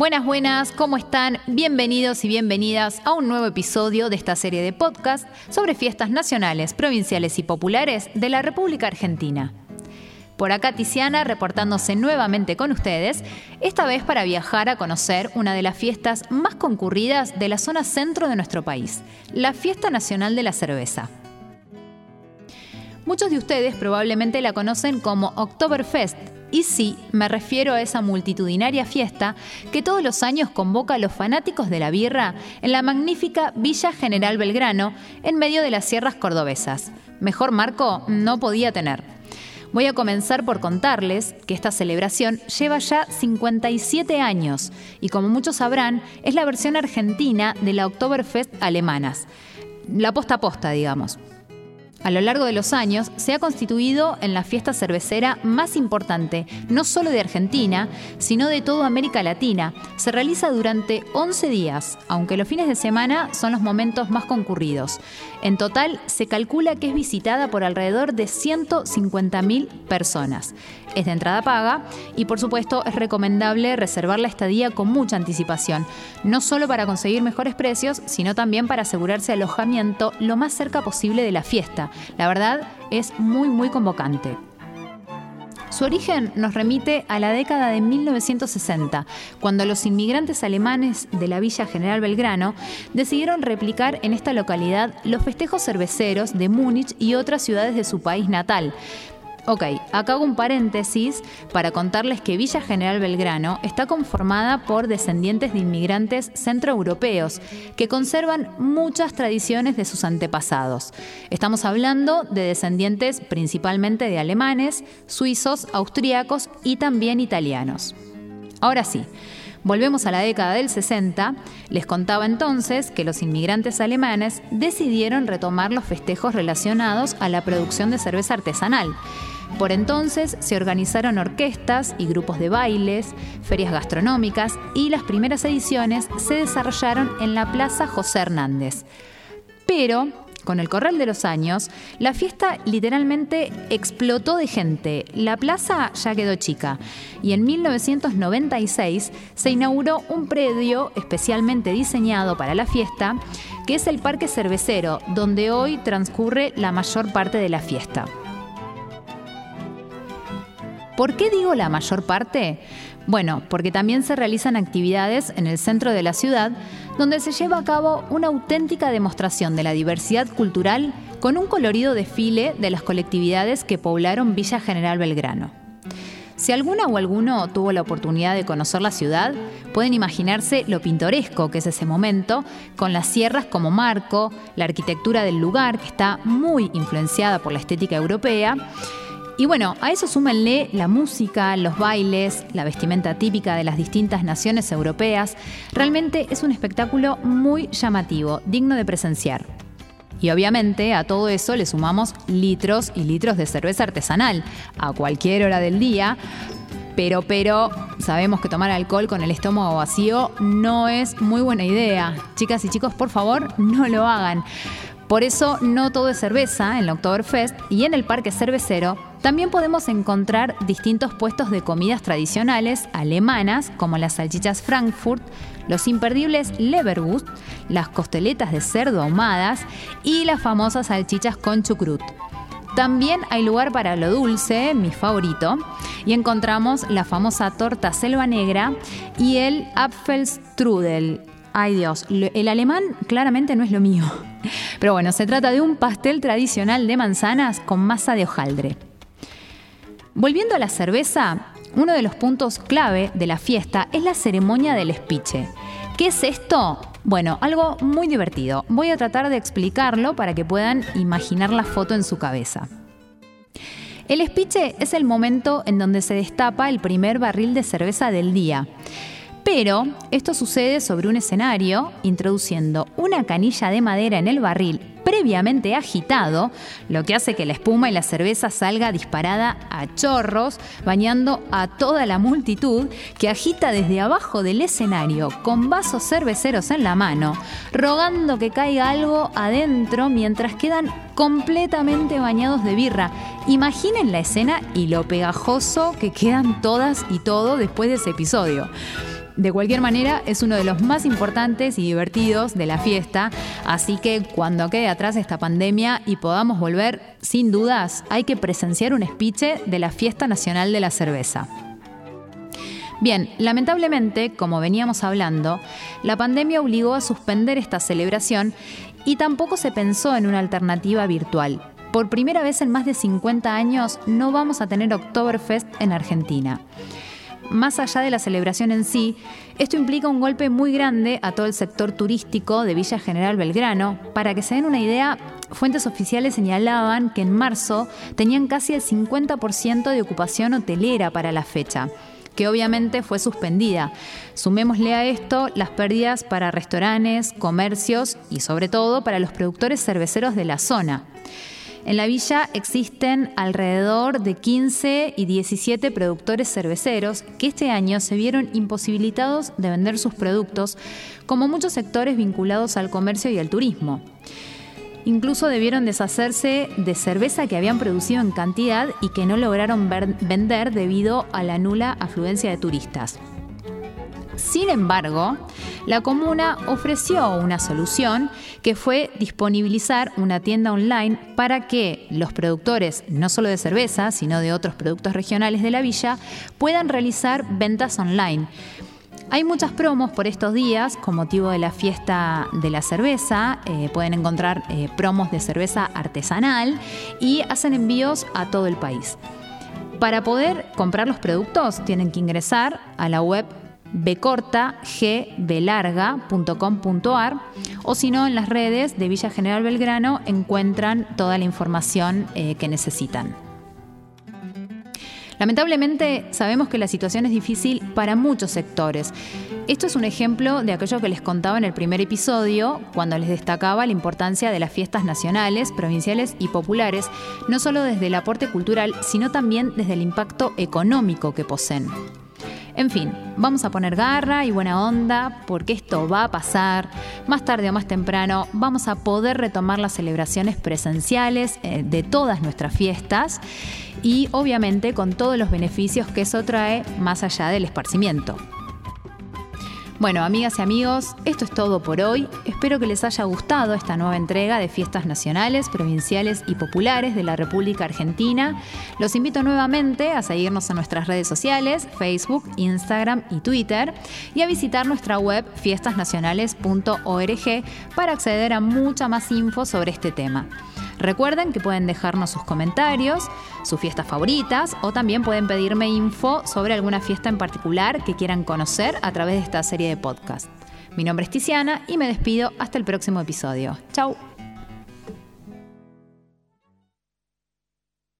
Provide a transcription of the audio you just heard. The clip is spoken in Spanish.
Buenas, buenas, ¿cómo están? Bienvenidos y bienvenidas a un nuevo episodio de esta serie de podcast sobre fiestas nacionales, provinciales y populares de la República Argentina. Por acá Tiziana reportándose nuevamente con ustedes, esta vez para viajar a conocer una de las fiestas más concurridas de la zona centro de nuestro país, la Fiesta Nacional de la Cerveza. Muchos de ustedes probablemente la conocen como Oktoberfest, y sí, me refiero a esa multitudinaria fiesta que todos los años convoca a los fanáticos de la birra en la magnífica Villa General Belgrano, en medio de las sierras cordobesas. Mejor marco no podía tener. Voy a comenzar por contarles que esta celebración lleva ya 57 años y como muchos sabrán, es la versión argentina de la Oktoberfest alemanas. La posta a posta, digamos. A lo largo de los años se ha constituido en la fiesta cervecera más importante, no solo de Argentina, sino de toda América Latina. Se realiza durante 11 días, aunque los fines de semana son los momentos más concurridos. En total, se calcula que es visitada por alrededor de 150.000 personas. Es de entrada paga y por supuesto es recomendable reservar la estadía con mucha anticipación, no solo para conseguir mejores precios, sino también para asegurarse alojamiento lo más cerca posible de la fiesta. La verdad es muy muy convocante. Su origen nos remite a la década de 1960, cuando los inmigrantes alemanes de la Villa General Belgrano decidieron replicar en esta localidad los festejos cerveceros de Múnich y otras ciudades de su país natal, Ok, acá hago un paréntesis para contarles que Villa General Belgrano está conformada por descendientes de inmigrantes centroeuropeos que conservan muchas tradiciones de sus antepasados. Estamos hablando de descendientes principalmente de alemanes, suizos, austríacos y también italianos. Ahora sí, Volvemos a la década del 60. Les contaba entonces que los inmigrantes alemanes decidieron retomar los festejos relacionados a la producción de cerveza artesanal. Por entonces se organizaron orquestas y grupos de bailes, ferias gastronómicas y las primeras ediciones se desarrollaron en la Plaza José Hernández. Pero con el correr de los años, la fiesta literalmente explotó de gente. La plaza ya quedó chica. Y en 1996 se inauguró un predio especialmente diseñado para la fiesta, que es el Parque Cervecero, donde hoy transcurre la mayor parte de la fiesta. ¿Por qué digo la mayor parte? Bueno, porque también se realizan actividades en el centro de la ciudad, donde se lleva a cabo una auténtica demostración de la diversidad cultural con un colorido desfile de las colectividades que poblaron Villa General Belgrano. Si alguna o alguno tuvo la oportunidad de conocer la ciudad, pueden imaginarse lo pintoresco que es ese momento, con las sierras como marco, la arquitectura del lugar, que está muy influenciada por la estética europea, y bueno, a eso súmenle la música, los bailes, la vestimenta típica de las distintas naciones europeas. Realmente es un espectáculo muy llamativo, digno de presenciar. Y obviamente a todo eso le sumamos litros y litros de cerveza artesanal a cualquier hora del día. Pero, pero, sabemos que tomar alcohol con el estómago vacío no es muy buena idea. Chicas y chicos, por favor, no lo hagan. Por eso no todo es cerveza en la Oktoberfest y en el Parque Cervecero también podemos encontrar distintos puestos de comidas tradicionales alemanas como las salchichas Frankfurt, los imperdibles Leberwurst, las costeletas de cerdo ahumadas y las famosas salchichas con chucrut. También hay lugar para lo dulce, mi favorito, y encontramos la famosa torta selva negra y el Apfelstrudel, Ay Dios, el alemán claramente no es lo mío. Pero bueno, se trata de un pastel tradicional de manzanas con masa de hojaldre. Volviendo a la cerveza, uno de los puntos clave de la fiesta es la ceremonia del espiche. ¿Qué es esto? Bueno, algo muy divertido. Voy a tratar de explicarlo para que puedan imaginar la foto en su cabeza. El espiche es el momento en donde se destapa el primer barril de cerveza del día. Pero esto sucede sobre un escenario, introduciendo una canilla de madera en el barril previamente agitado, lo que hace que la espuma y la cerveza salga disparada a chorros, bañando a toda la multitud que agita desde abajo del escenario con vasos cerveceros en la mano, rogando que caiga algo adentro mientras quedan completamente bañados de birra. Imaginen la escena y lo pegajoso que quedan todas y todo después de ese episodio. De cualquier manera, es uno de los más importantes y divertidos de la fiesta, así que cuando quede atrás esta pandemia y podamos volver, sin dudas, hay que presenciar un speech de la Fiesta Nacional de la Cerveza. Bien, lamentablemente, como veníamos hablando, la pandemia obligó a suspender esta celebración y tampoco se pensó en una alternativa virtual. Por primera vez en más de 50 años no vamos a tener Oktoberfest en Argentina más allá de la celebración en sí, esto implica un golpe muy grande a todo el sector turístico de Villa General Belgrano. Para que se den una idea, fuentes oficiales señalaban que en marzo tenían casi el 50% de ocupación hotelera para la fecha que obviamente fue suspendida. Sumémosle a esto las pérdidas para restaurantes, comercios y sobre todo para los productores cerveceros de la zona. En la villa existen alrededor de 15 y 17 productores cerveceros que este año se vieron imposibilitados de vender sus productos, como muchos sectores vinculados al comercio y al turismo. Incluso debieron deshacerse de cerveza que habían producido en cantidad y que no lograron vender debido a la nula afluencia de turistas. Sin embargo, la comuna ofreció una solución que fue disponibilizar una tienda online para que los productores, no solo de cerveza, sino de otros productos regionales de la villa, puedan realizar ventas online. Hay muchas promos por estos días con motivo de la fiesta de la cerveza. Eh, pueden encontrar eh, promos de cerveza artesanal y hacen envíos a todo el país. Para poder comprar los productos tienen que ingresar a la web bcorta.gblarga.com.ar o si no en las redes de Villa General Belgrano encuentran toda la información eh, que necesitan. Lamentablemente sabemos que la situación es difícil para muchos sectores. Esto es un ejemplo de aquello que les contaba en el primer episodio, cuando les destacaba la importancia de las fiestas nacionales, provinciales y populares, no solo desde el aporte cultural, sino también desde el impacto económico que poseen. En fin, vamos a poner garra y buena onda porque esto va a pasar. Más tarde o más temprano vamos a poder retomar las celebraciones presenciales eh, de todas nuestras fiestas y obviamente con todos los beneficios que eso trae más allá del esparcimiento. Bueno, amigas y amigos, esto es todo por hoy. Espero que les haya gustado esta nueva entrega de fiestas nacionales, provinciales y populares de la República Argentina. Los invito nuevamente a seguirnos en nuestras redes sociales, Facebook, Instagram y Twitter, y a visitar nuestra web fiestasnacionales.org para acceder a mucha más info sobre este tema. Recuerden que pueden dejarnos sus comentarios, sus fiestas favoritas o también pueden pedirme info sobre alguna fiesta en particular que quieran conocer a través de esta serie de podcast. Mi nombre es Tiziana y me despido hasta el próximo episodio. Chau.